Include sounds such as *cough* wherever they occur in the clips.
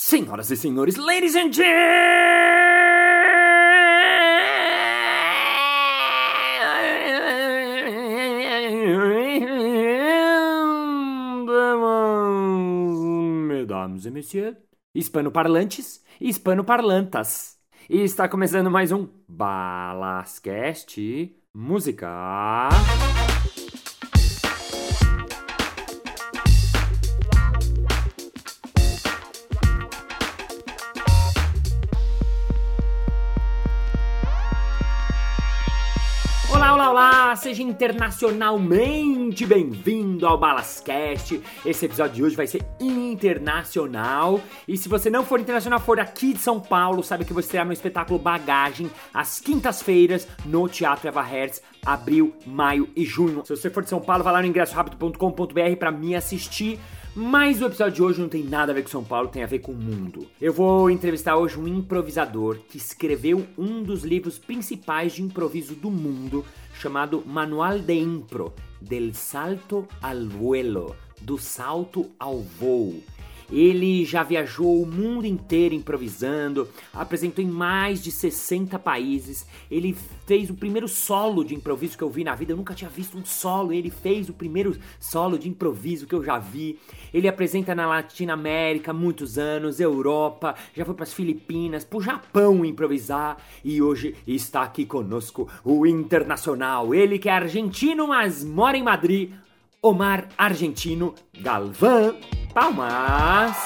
Senhoras e senhores, ladies and gentlemen, mesdames e messieurs, hispanoparlantes e hispanoparlantas. E está começando mais um Balascast Música. Seja internacionalmente bem-vindo ao Balascast. Esse episódio de hoje vai ser internacional. E se você não for internacional, for aqui de São Paulo, sabe que você estrear no espetáculo Bagagem, às quintas-feiras, no Teatro Eva Hertz, abril, maio e junho. Se você for de São Paulo, vai lá no ingressorápido.com.br para me assistir. Mas o episódio de hoje não tem nada a ver com São Paulo, tem a ver com o mundo. Eu vou entrevistar hoje um improvisador que escreveu um dos livros principais de improviso do mundo, chamado Manual de Impro, del salto al vuelo, do salto ao voo. Ele já viajou o mundo inteiro improvisando, apresentou em mais de 60 países. Ele fez o primeiro solo de improviso que eu vi na vida. Eu nunca tinha visto um solo. Ele fez o primeiro solo de improviso que eu já vi. Ele apresenta na Latina América muitos anos, Europa, já foi para as Filipinas, para o Japão improvisar e hoje está aqui conosco o internacional. Ele que é argentino, mas mora em Madrid. Omar Argentino Galvão. Palmas!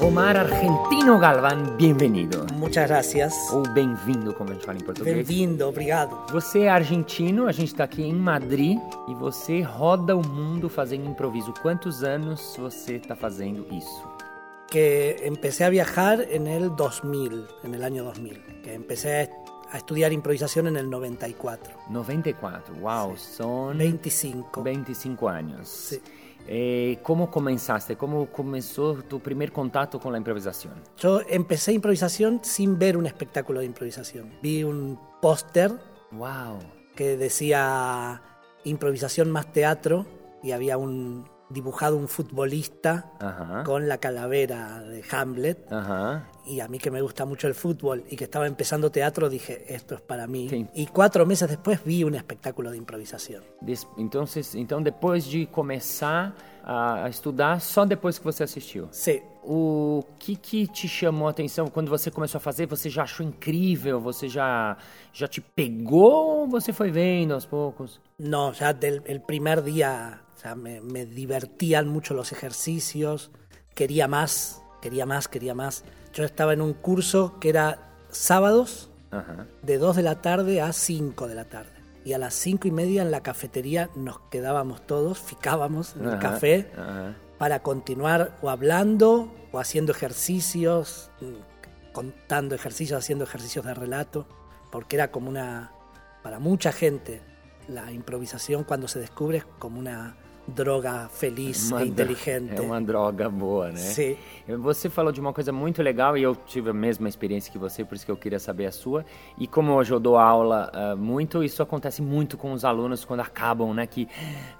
Omar Argentino Galvão, bem-vindo. Muchas gracias. Ou bem-vindo, como a gente fala em português. Bem-vindo, obrigado. Você é argentino, a gente está aqui em Madrid e você roda o mundo fazendo improviso. Quantos anos você está fazendo isso? Que empecé a viajar en el 2000, en el año 2000. Que empecé a estudiar improvisación en el 94. 94, wow, son 25. 25 anos. Sí. Eh, ¿Cómo comenzaste? ¿Cómo comenzó tu primer contacto con la improvisación? Yo empecé improvisación sin ver un espectáculo de improvisación. Vi un póster Wow. que decía improvisación más teatro y había un dibujado un futbolista Ajá. con la calavera de Hamlet. Ajá. Y a mí que me gusta mucho el fútbol y que estaba empezando teatro, dije, esto es para mí. Sí. Y cuatro meses después vi un espectáculo de improvisación. Des- Então, cês- então, depois de começar a, estudar, só depois que você assistiu. Sí, O que que te chamou a atenção quando você começou a fazer? Você já achou incrível? Você já já te pegou ou você foi vendo aos poucos? no, ya del el primer día ya me, me divertían mucho los ejercicios, quería más, quería más, quería más. Yo estaba en un curso que era sábados de 2 de la tarde a 5 de la tarde. Y a las 5 y media en la cafetería nos quedábamos todos, *laughs* ficábamos en el café. Para continuar o hablando o haciendo ejercicios, mm, contando ejercicios, haciendo ejercicios de relato, porque era como una, para mucha gente, la improvisación cuando se descubre es como una droga feliz Uma e inteligente. É uma droga boa, né? Sim. Você falou de uma coisa muito legal e eu tive a mesma experiência que você, por isso que eu queria saber a sua. E como hoje eu dou aula ah, muito, isso acontece muito com os alunos quando acabam, né? Que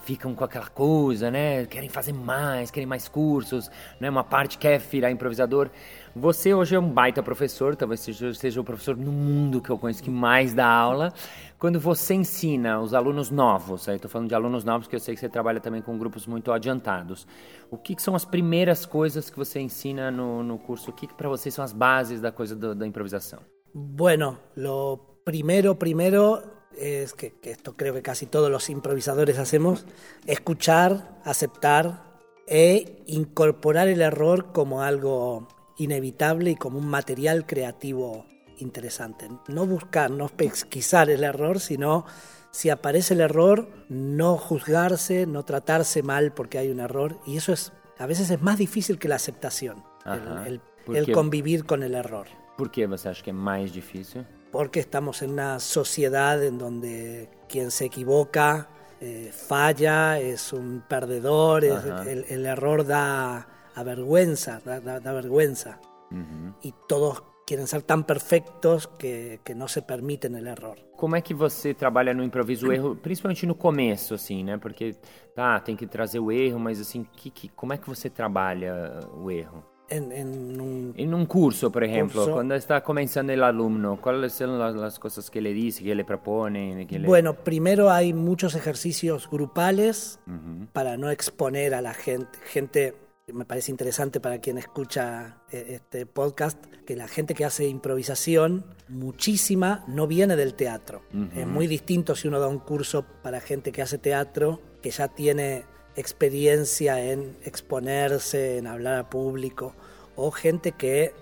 ficam com aquela coisa, né? Querem fazer mais, querem mais cursos, né? Uma parte quer virar improvisador. Você hoje é um baita professor, talvez seja, o professor no mundo que eu conheço que mais dá aula. Quando você ensina os alunos novos, aí estou falando de alunos novos, que eu sei que você trabalha também com grupos muito adiantados. O que, que são as primeiras coisas que você ensina no, no curso? O que, que para vocês são as bases da coisa do- da improvisação? Bueno, lo primero, primero es que, que esto creo que casi todos los improvisadores hacemos, escuchar, aceptar e incorporar el error como algo inevitable y como un material creativo interesante. No buscar, no pesquisar el error, sino si aparece el error, no juzgarse, no tratarse mal porque hay un error. Y eso es, a veces es más difícil que la aceptación, el- Ajá. el- ¿Por el qué? convivir con el error Por que você acha que é mais difícil? porque estamos en una sociedad en donde quien se equivoca eh, falla, es un perdedor, es- el error da da, da- da vergüenza. Uhum. Y todos quieren ser tan perfectos que, que não se permitem o erro. Como é que você trabalha no improviso o erro, principalmente no começo, assim, né? Porque tá, tem que trazer o erro, mas assim, que, que, como é que você trabalha o erro? En, en, un, en un curso, por ejemplo, curso. cuando está comenzando el alumno, ¿cuáles son las, las, cosas que le dice, que le propone? Que le... Bueno, primero hay muchos ejercicios grupales uh -huh. para no exponer a la gente. Gente, me parece interesante para quien escucha este podcast, que la gente que hace improvisación, muchísima, no viene del teatro. Uh -huh. Es muy distinto si uno da un curso para gente que hace teatro, que ya tiene experiencia en exponerse, en hablar a público, o gente que,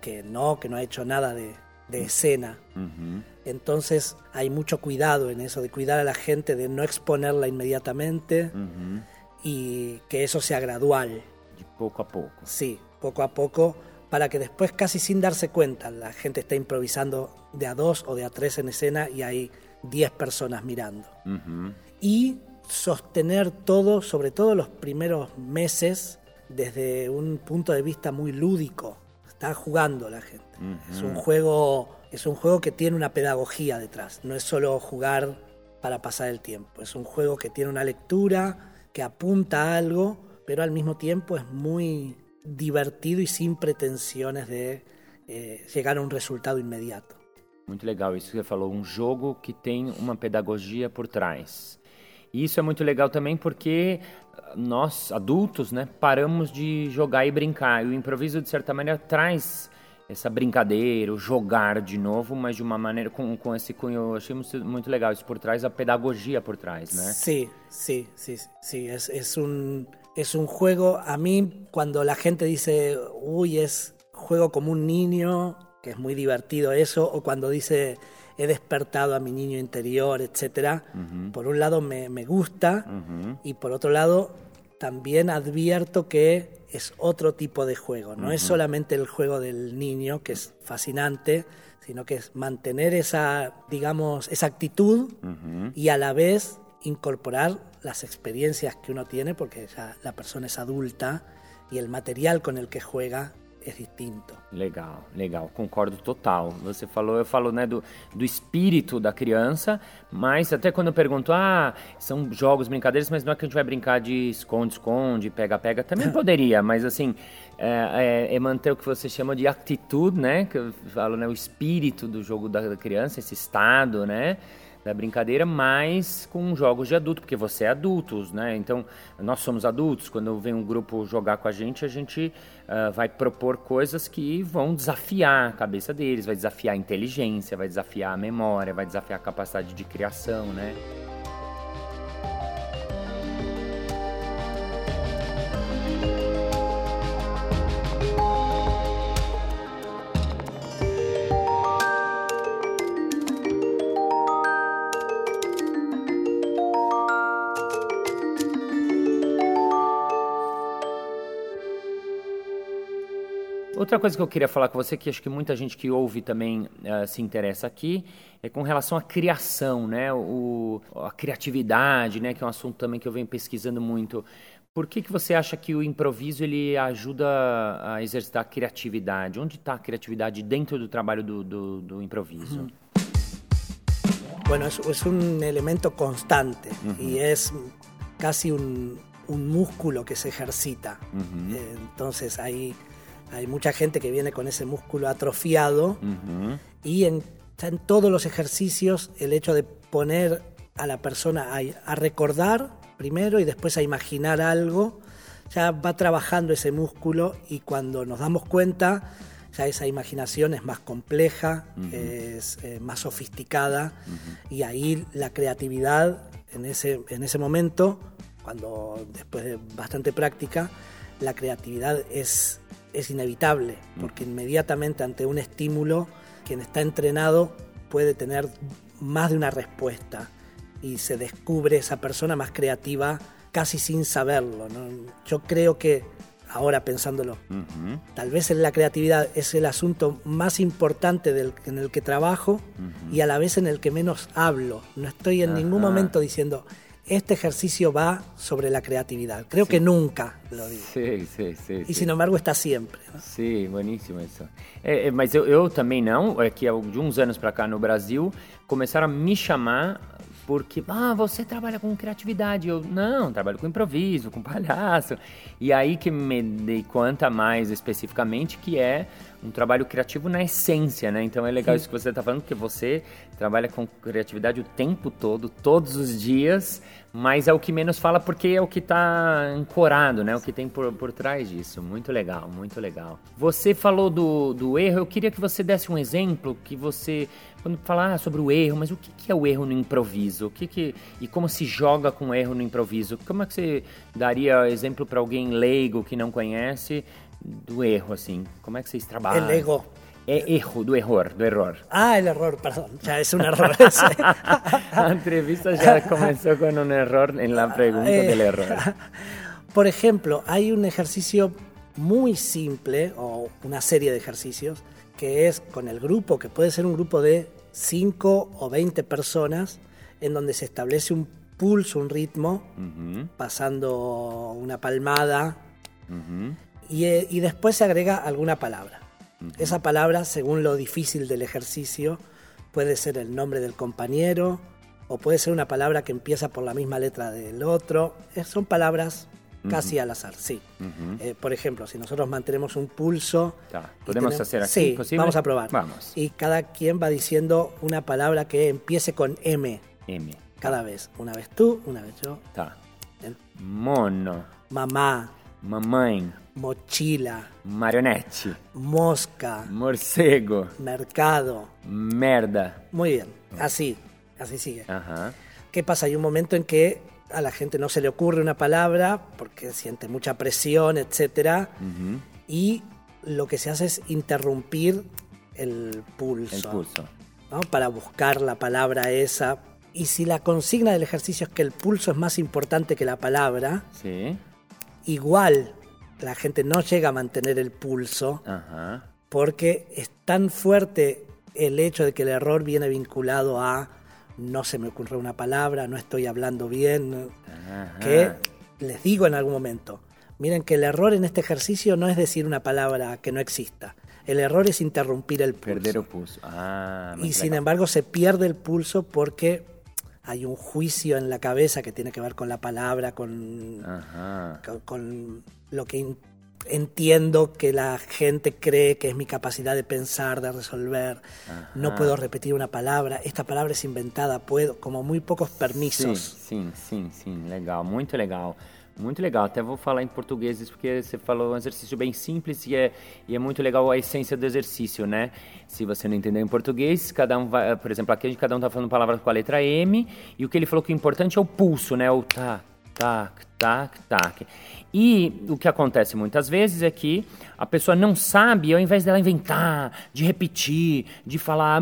que no, que no ha hecho nada de, de escena. Uh -huh. Entonces hay mucho cuidado en eso, de cuidar a la gente, de no exponerla inmediatamente uh -huh. y que eso sea gradual. Poco a poco. Sí, poco a poco, para que después casi sin darse cuenta la gente está improvisando de a dos o de a tres en escena y hay diez personas mirando. Uh -huh. Y sostener todo, sobre todo los primeros meses, desde un punto de vista muy lúdico. Está jugando la gente. Uh -huh. Es un juego, es un juego que tiene una pedagogía detrás. No es solo jugar para pasar el tiempo. Es un juego que tiene una lectura, que apunta a algo, pero al mismo tiempo es muy divertido y sin pretensiones de eh, llegar a um resultado imediato. Muito legal isso que você falou, um jogo que tem uma pedagogia por trás. E isso é muito legal também porque nós, adultos, né, paramos de jogar e brincar. E o improviso, de certa maneira, traz essa brincadeira, o jogar de novo, mas de uma maneira com, com esse cunho. Eu achei muito, muito legal isso por trás, a pedagogia por trás, né? Sí, sí, sí, sí. Es, es, un, es un juego. A mí, cuando la gente dice, uy, es juego como un niño, que es muy divertido eso, o cuando dice he despertado a mi niño interior, etc. Uh -huh. Por un lado me, me gusta uh -huh. y por otro lado también advierto que es otro tipo de juego, no uh -huh. es solamente el juego del niño, que es fascinante, sino que es mantener esa, digamos, esa actitud y a la vez incorporar las experiencias que uno tiene, porque ya la persona es adulta y el material con el que juega é distinto. Legal, legal, concordo total. Você falou, eu falo, né, do, do espírito da criança, mas até quando eu pergunto, ah, são jogos, brincadeiras, mas não é que a gente vai brincar de esconde-esconde, pega-pega, também *laughs* poderia, mas assim, é, é, é, manter o que você chama de atitude, né, que eu falo, né, o espírito do jogo da criança, esse estado, né, da brincadeira, mas com jogos de adulto, porque você é adultos, né? Então, nós somos adultos, quando vem um grupo jogar com a gente, a gente uh, vai propor coisas que vão desafiar a cabeça deles, vai desafiar a inteligência, vai desafiar a memória, vai desafiar a capacidade de criação, né? Outra coisa que eu queria falar com você, que acho que muita gente que ouve também uh, se interessa aqui, é com relação à criação, né? O, a criatividade, né? Que é um assunto também que eu venho pesquisando muito. Por que, que você acha que o improviso ele ajuda a exercitar a criatividade? Onde está a criatividade dentro do trabalho do, do, do improviso? Uhum. Bueno, es, es, un elemento constante uh -huh. y es casi un, un, músculo que se ejercita. Uh -huh. eh, entonces ahí hay mucha gente que viene con ese músculo atrofiado uh -huh. y en, en, todos los ejercicios el hecho de poner a la persona a, a, recordar primero y después a imaginar algo, ya va trabajando ese músculo y cuando nos damos cuenta ya esa imaginación es más compleja, uh -huh. es eh, más sofisticada uh -huh. y ahí la creatividad en ese, en ese momento, cuando después de bastante práctica, la creatividad es es inevitable, porque inmediatamente ante un estímulo, quien está entrenado puede tener más de una respuesta y se descubre esa persona más creativa casi sin saberlo. ¿no? Yo creo que, ahora pensándolo, uh -huh. tal vez la creatividad es el asunto más importante del, en el que trabajo uh -huh. y a la vez en el que menos hablo. No estoy en uh -huh. ningún momento diciendo, este ejercicio va sobre la creatividad. Creo que nunca lo digo. Sim, sim, sim. E, sin embargo, está né? Sim, bueníssimo isso. É, é, mas eu, eu também não, é que de uns anos pra cá no Brasil, começaram a me chamar porque, ah, você trabalha com criatividade. Eu, não, trabalho com improviso, com palhaço. E aí que me dei conta mais especificamente que é um trabalho criativo na essência, né? Então é legal isso que você está falando, porque você trabalha com criatividade o tempo todo, todos os dias, mas é o que menos fala porque é o que está ancorado, né? O que tem por, por trás disso. Muito legal, muito legal. Você falou do, do erro, eu queria que você desse um exemplo que você, quando falar sobre o erro, mas o que, que é o erro no improviso? O que que, e como se joga com o erro no improviso? Como é que você daria exemplo para alguém leigo que não conhece do erro, assim? Como é que vocês trabalham? El ego. É erro, do error, do error. Ah, el error, perdón. Ya es un error. Sí. *laughs* A entrevista ya comenzó con un error en la pregunta Eh, del error. *laughs* Por ejemplo, hay un ejercicio muy simple o una serie de ejercicios que es con el grupo, que puede ser un grupo de 5 o 20 personas, en donde se establece un pulso, un ritmo, Ujú, pasando una palmada ujú. Y, eh, y después se agrega alguna palabra. Esa palabra, según lo difícil del ejercicio, puede ser el nombre del compañero o puede ser una palabra que empieza por la misma letra del otro. Eh, Son palabras casi al azar, sí. Eh, por ejemplo, si nosotros mantenemos un pulso... Podemos tenemos- hacer así, Sí, posible? vamos a probar. Vamos. Y cada quien va diciendo una palabra que empiece con M M. cada vez. Una vez tú, una vez yo. Mono, Mamá, mamãe, mochila, marionete, mosca, morcego, mercado. merda. Muy bien, así, así sigue. Aham. ¿Qué pasa? Hay un momento en que a la gente no se le ocurre una palabra porque siente mucha presión, etcétera, Uhum. y lo que se hace es interrumpir el pulso, El pulso. ¿no? para buscar la palabra esa. Y si la consigna del ejercicio es que el pulso es más importante que la palabra, Sim. Igual la gente no llega a mantener el pulso porque es tan fuerte el hecho de que el error viene vinculado a no se me ocurre una palabra, no estoy hablando bien, que les digo en algún momento, miren que el error en este ejercicio no es decir una palabra que no exista, el error es interrumpir el pulso. Perder o pulso. Ah, y sin embargo se pierde el pulso porque hay un juicio en la cabeza que tiene que ver con la palabra, con, con, con lo que entiendo que la gente cree que es mi capacidad de pensar, de resolver. No puedo repetir una palabra, esta palabra es inventada, puedo, como muy pocos Sim, permisos. sim, sim, sim, legal, muito legal. Muito legal, até vou falar em português isso porque você falou um exercício bem simples e é, e é muito legal a essência do exercício, né? Se você não entendeu em português, cada um vai, por exemplo, aqui cada um tá falando palavras com a letra M e o que ele falou que o importante é o pulso, né? O tac, tac, tac, tac. E o que acontece muitas vezes é que a pessoa não sabe, ao invés dela inventar, de repetir, de falar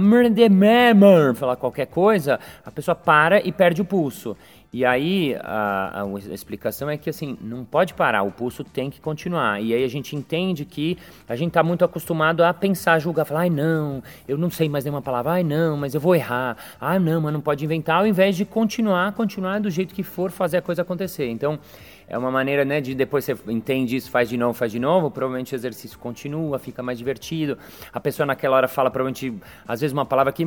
falar qualquer coisa, a pessoa para e perde o pulso. E aí a, a- explicação é que assim, não pode parar, o pulso tem que continuar. E aí a gente entende que a gente está muito acostumado a pensar, julgar, falar, ai não, eu não sei mais nenhuma palavra, ai não, mas eu vou errar, ai não, mas não pode inventar, ao invés de continuar, continuar do jeito que for fazer a coisa acontecer. Então, é uma maneira, né, de depois você entende isso, faz de novo, faz de novo, provavelmente o exercício continua, fica mais divertido. A pessoa naquela hora fala provavelmente, às vezes, uma palavra que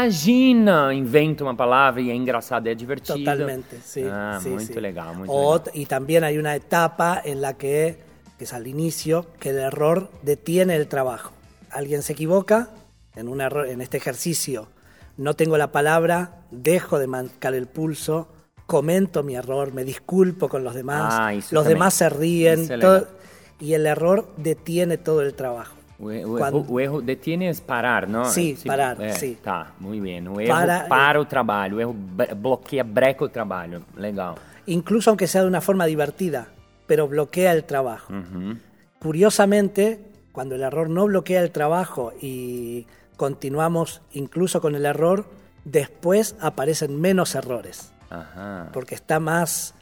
imagina, inventa uma palavra e é engraçado, é divertido. Totalmente, sí. Ah, sí, muito sí. legal, muito O- legal. Y también hay una etapa en la que, que es al inicio, que el error detiene el trabajo. Alguien se equivoca en, un error, en este ejercicio, no tengo la palabra, dejo de marcar el pulso, comento mi error, me disculpo con los demás, Ah, los também. demás se ríen, todo- y el error detiene todo el trabajo. O, o Quando- erro, o erro detiene é parar, não? Sim, Se- parar, sim. Tá, muito bem. O erro Para- para, o trabalho, o erro bre- bloqueia, breca o trabalho. Legal. Incluso aunque sea de una forma divertida, pero bloquea el trabajo. Uhum. Curiosamente, cuando el error no bloquea el trabajo y continuamos incluso con el error, después aparecen menos errores, Aham. porque está más,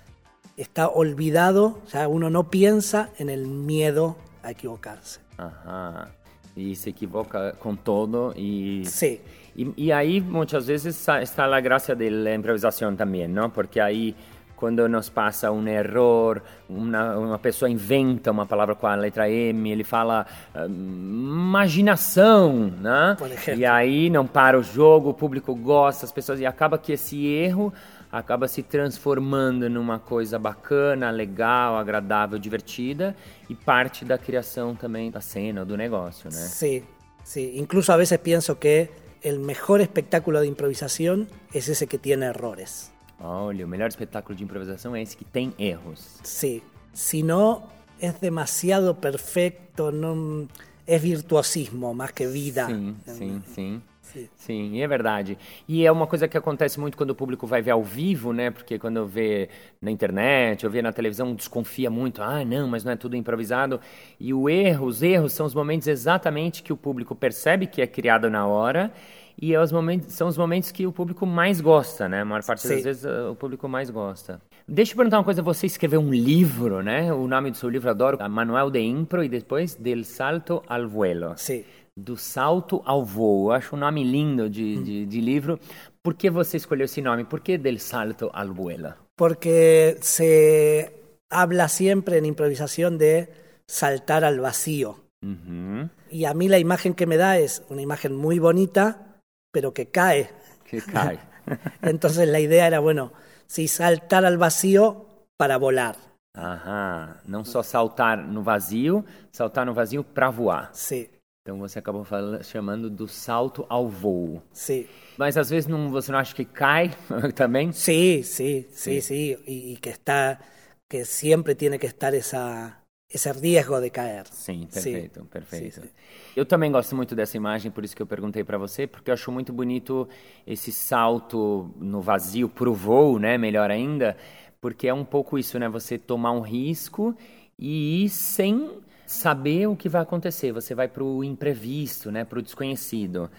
está olvidado, o sea, uno no piensa en el miedo a equivocarse. Aham. E se equivoca com todo e... Sí. E, e aí, muitas vezes, está a graça da improvisação também, não? Porque aí quando nos passa um erro, uma, uma pessoa inventa uma palavra com a letra M, ele fala uh, imaginação, né? E aí não para o jogo, o público gosta, as pessoas e acaba que esse erro acaba se transformando numa coisa bacana, legal, agradável, divertida e parte da criação também da cena, do negócio, né? Sim, sim. Incluso a vezes penso que o melhor espectáculo de improvisação é esse que tem errores. Olha, o melhor espetáculo de improvisação é esse que tem erros. Sim. Se não é demasiado perfeito, não é virtuosismo mais que vida. Sim, sim, sim. Sim. Sim, é verdade. E é uma coisa que acontece muito quando o público vai ver ao vivo, né? Porque quando vê na internet ou vê na televisão, desconfia muito. Ah, não, mas não é tudo improvisado. E o erro, os erros são os momentos exatamente que o público percebe que é criado na hora e é os momentos, são os momentos que o público mais gosta, né? A maior parte Sim. das vezes o público mais gosta. Deixa eu perguntar uma coisa, você escreveu um livro, né? O nome do seu livro, adoro, Manual de Impro e depois Del Salto al Vuelo. Sim. Do Salto ao Voo. Eu acho um nome lindo de, hum. de, de livro. Por que você escolheu esse nome? Por que Del Salto al Vuelo? Porque se habla siempre en improvisación de saltar al vacío. Uh -huh. Y a mí la imagen que me da es una imagen muy bonita, pero que cae. Que cae. *laughs* Entonces la idea era, bueno, si saltar al vacío para volar. Aham, não só saltar no vazio, saltar no vazio para voar. Sim. Então você acabou falando, chamando do salto ao voo. Sim. Mas às vezes não, você não acha que cai *laughs* também? Sim, sim, sim, sim. E, e que está, que sempre tem que estar essa esse risco de cair. Sim, perfeito, sim. perfeito. Sim, Eu também gosto muito dessa imagem, por isso que eu perguntei para você, porque eu acho muito bonito esse salto no vazio para o voo, né? Melhor ainda, porque é um pouco isso, né? Você tomar um risco e ir sem saber o que vai acontecer. Você vai para o imprevisto, né? Para o desconhecido.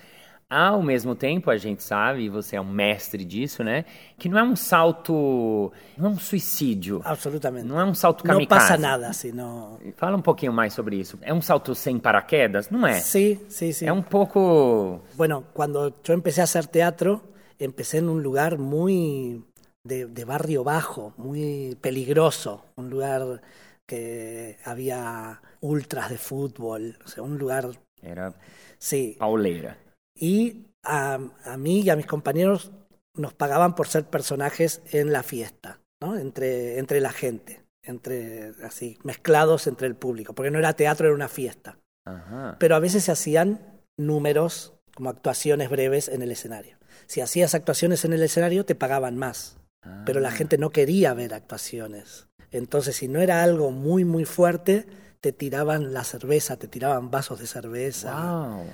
Ao mesmo tempo, a gente sabe, e você é um mestre disso, né? Que não é um salto. Não é um suicídio. Absolutamente. Não é um salto kamikaze. Não passa nada, assim, não... Fala um pouquinho mais sobre isso. É um salto sem paraquedas? Não é? Sim, sim, sim. É um pouco. Bueno, quando eu empecé a hacer teatro, empecé em um lugar muito. De, de barrio bajo, muy peligroso, un lugar que había ultras de fútbol, o sea, un lugar... Era sí. pauleira. y a, a, mí y a mis compañeros nos pagaban por ser personajes en la fiesta, ¿no? entre, entre la gente, entre así, mezclados entre el público, porque no era teatro, era una fiesta. Ajá. Pero a veces se hacían números como actuaciones breves en el escenario. Si hacías actuaciones en el escenario te pagaban más, ah. pero la gente no quería ver actuaciones. Entonces, si no era algo muy, muy fuerte, te tiraban la cerveza, te tiraban vasos de cerveza. Wow.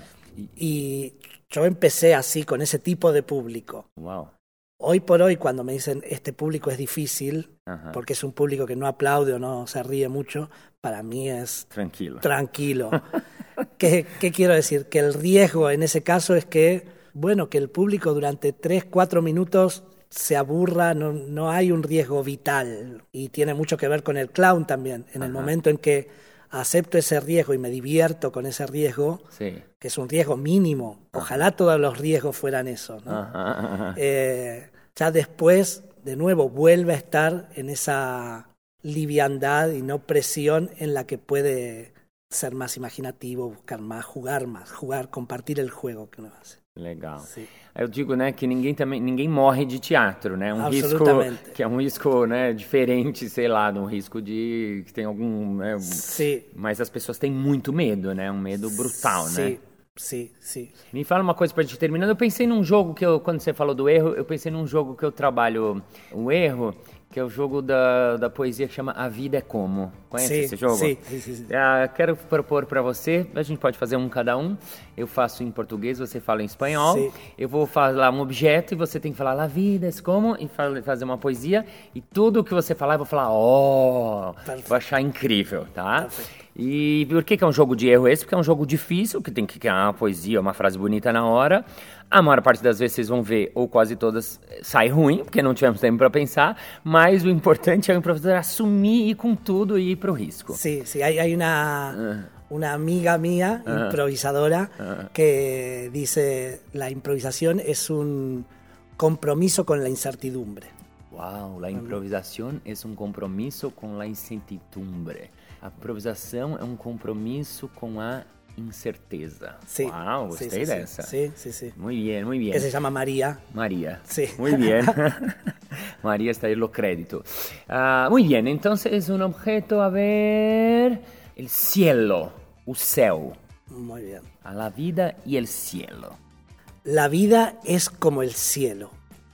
Y yo empecé así, con ese tipo de público. Wow. Hoy por hoy, cuando me dicen este público es difícil, Ajá. porque es un público que no aplaude o no se ríe mucho, para mí es Tranquilo. tranquilo. *laughs* ¿Qué, ¿Qué quiero decir? Que el riesgo en ese caso es que, bueno, que el público durante tres, cuatro minutos se aburra, no, no hay un riesgo vital. Y tiene mucho que ver con el clown también. En el momento en que acepto ese riesgo y me divierto con ese riesgo, Sí. que es un riesgo mínimo. Ojalá todos los riesgos fueran eso. ¿no? Ajá, ajá. *laughs* Eh, ya después, de nuevo, vuelve a estar en esa liviandad y no presión en la que puede ser más imaginativo, buscar más, jugar más, jugar, compartir el juego que uno hace. Legal. Sí. Eu digo, né, que ninguém também ninguém morre de teatro, né? Um risco que é um risco, né, diferente, sei lá, de um risco de que tem algum, né, Sí, mas as pessoas têm muito medo, né? Um medo brutal, né? sí, sí, sí. Me fala uma coisa pra gente terminando. Eu pensei num jogo que eu, quando você falou do erro, eu pensei num jogo que eu trabalho o erro, que é o jogo da, da poesia que chama A Vida é Como. Conhece Sim, esse jogo? sim, sim, sim. Ah, quero propor pra você, a gente pode fazer um cada um. Eu faço em português, você fala em espanhol. Sim. Eu vou falar um objeto e você tem que falar La vida é como e fa- fazer uma poesia. E tudo que você falar, eu vou falar, oh, Perfeito. vou achar incrível, tá? Perfeito. E por que, que é um jogo de erro esse? Porque é um jogo difícil, que tem que criar uma poesia, uma frase bonita na hora. A maior parte das vezes vocês vão ver, ou quase todas, sai ruim, porque não tivemos tempo para pensar. Mas o importante é o improvisador assumir e ir com tudo e ir pro risco. Sí, sí, hay, hay una, amiga mía, Ajá. improvisadora, Ajá. que dice, la improvisación es un compromiso con la incertidumbre. Uau, a improvisação é um compromisso com a incertidumbre. A improvisação é um compromisso com a incerteza. Sí. Uau, sí, gostei sí, sí. dessa. Sí, sí, sí. Muy bien, muy bien. Que se llama María. María. Sí. Muy bien. *laughs* *laughs* María está ahí lo crédito. Ah, muy bien, entonces un objeto, a ver, el cielo, o céu, Muy bien. a la vida y el cielo. La vida es como el cielo.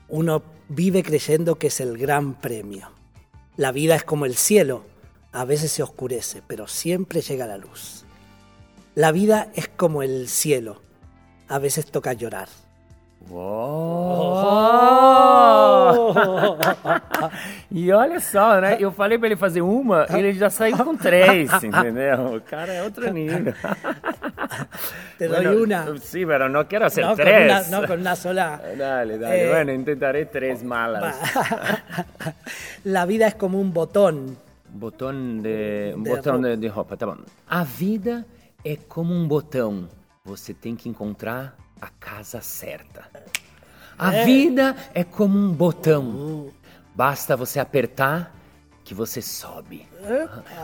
Uno vive creyendo que es el gran premio. La vida es como el cielo. A veces se oscurece, pero siempre llega la luz. La vida es como el cielo. A veces toca llorar. Uou! e olha só, né? Eu falei pra ele fazer uma, ele já saiu com três, entendeu? O cara é outro nível. Te doy Bueno, una. Sí, pero no quiero hacer No, con tres. una, no, con una sola. Dale, dale. Eh, bueno, intentaré tres malas. *laughs* La vida es como un botón. Botão de, um botão de, de roupa, tá bom. A vida é como um botão. Você tem que encontrar a casa certa. A vida é como um botão. Basta você apertar que você sobe.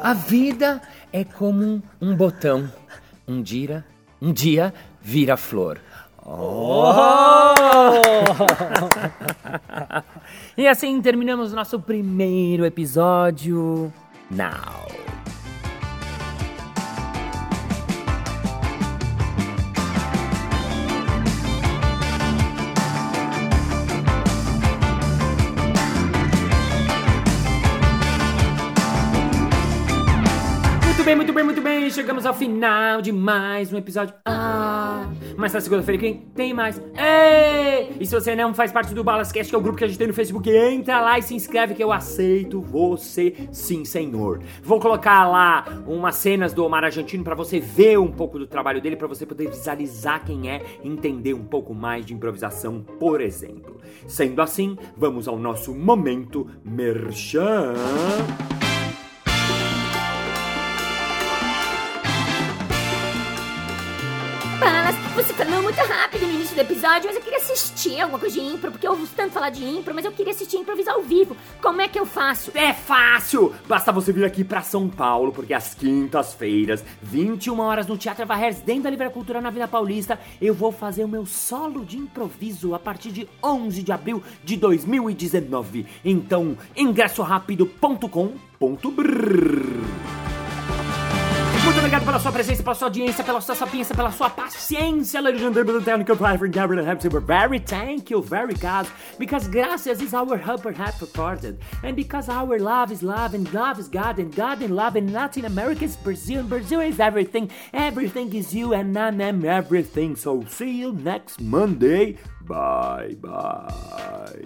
A vida é como um, um botão. Um dia, um dia vira flor. *laughs* E assim terminamos nosso primeiro episódio. Now. Bem, muito bem, muito bem. Chegamos ao final de mais um episódio. Ah, mas na segunda-feira quem tem mais? Ei! E se você não faz parte do Balascast, que é o grupo que a gente tem no Facebook, entra lá e se inscreve que eu aceito você, sim, senhor. Vou colocar lá umas cenas do Omar Argentino pra você ver um pouco do trabalho dele, pra você poder visualizar quem é, entender um pouco mais de improvisação, por exemplo. Sendo assim, vamos ao nosso momento merchan. Muito rápido no início do episódio, mas eu queria assistir alguma coisa de impro, porque eu ouvo tanto falar de impro, mas eu queria assistir improvisar ao vivo. Como é que eu faço? É fácil! Basta você vir aqui pra São Paulo, porque às quintas-feiras, 21 horas no Teatro Varres, dentro da Livra Cultura na Vila Paulista, eu vou fazer o meu solo de improviso a partir de 11 de abril de 2019. Então, ingressorapido.com.br muito obrigado pela sua presença, pela sua audiência, pela sua sapiência, pela sua paciência, ladies and gentlemen, thank you Gabriel Hampton. Very thank you, very God, because gracias is our helper have recorded, and because our love is love, and love is God, and God and love, and Latin America is Brazil, and Brazil is everything, everything is you, and I am everything. So see you next Monday. Bye bye.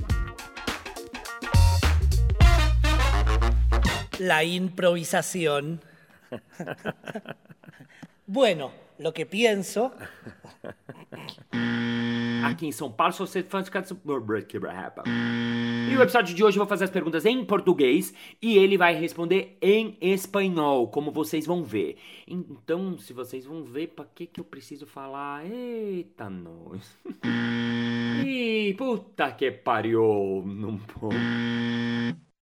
La improvisación. *laughs* Bueno, lo que pienso. Aqui em São Paulo, se você fã de E o episódio de hoje eu vou fazer as perguntas em português e ele vai responder em espanhol, como vocês vão ver. Então, se vocês vão ver, pra que que eu preciso falar? Eita, nós. *laughs* Ih, puta que pariu. Não pode.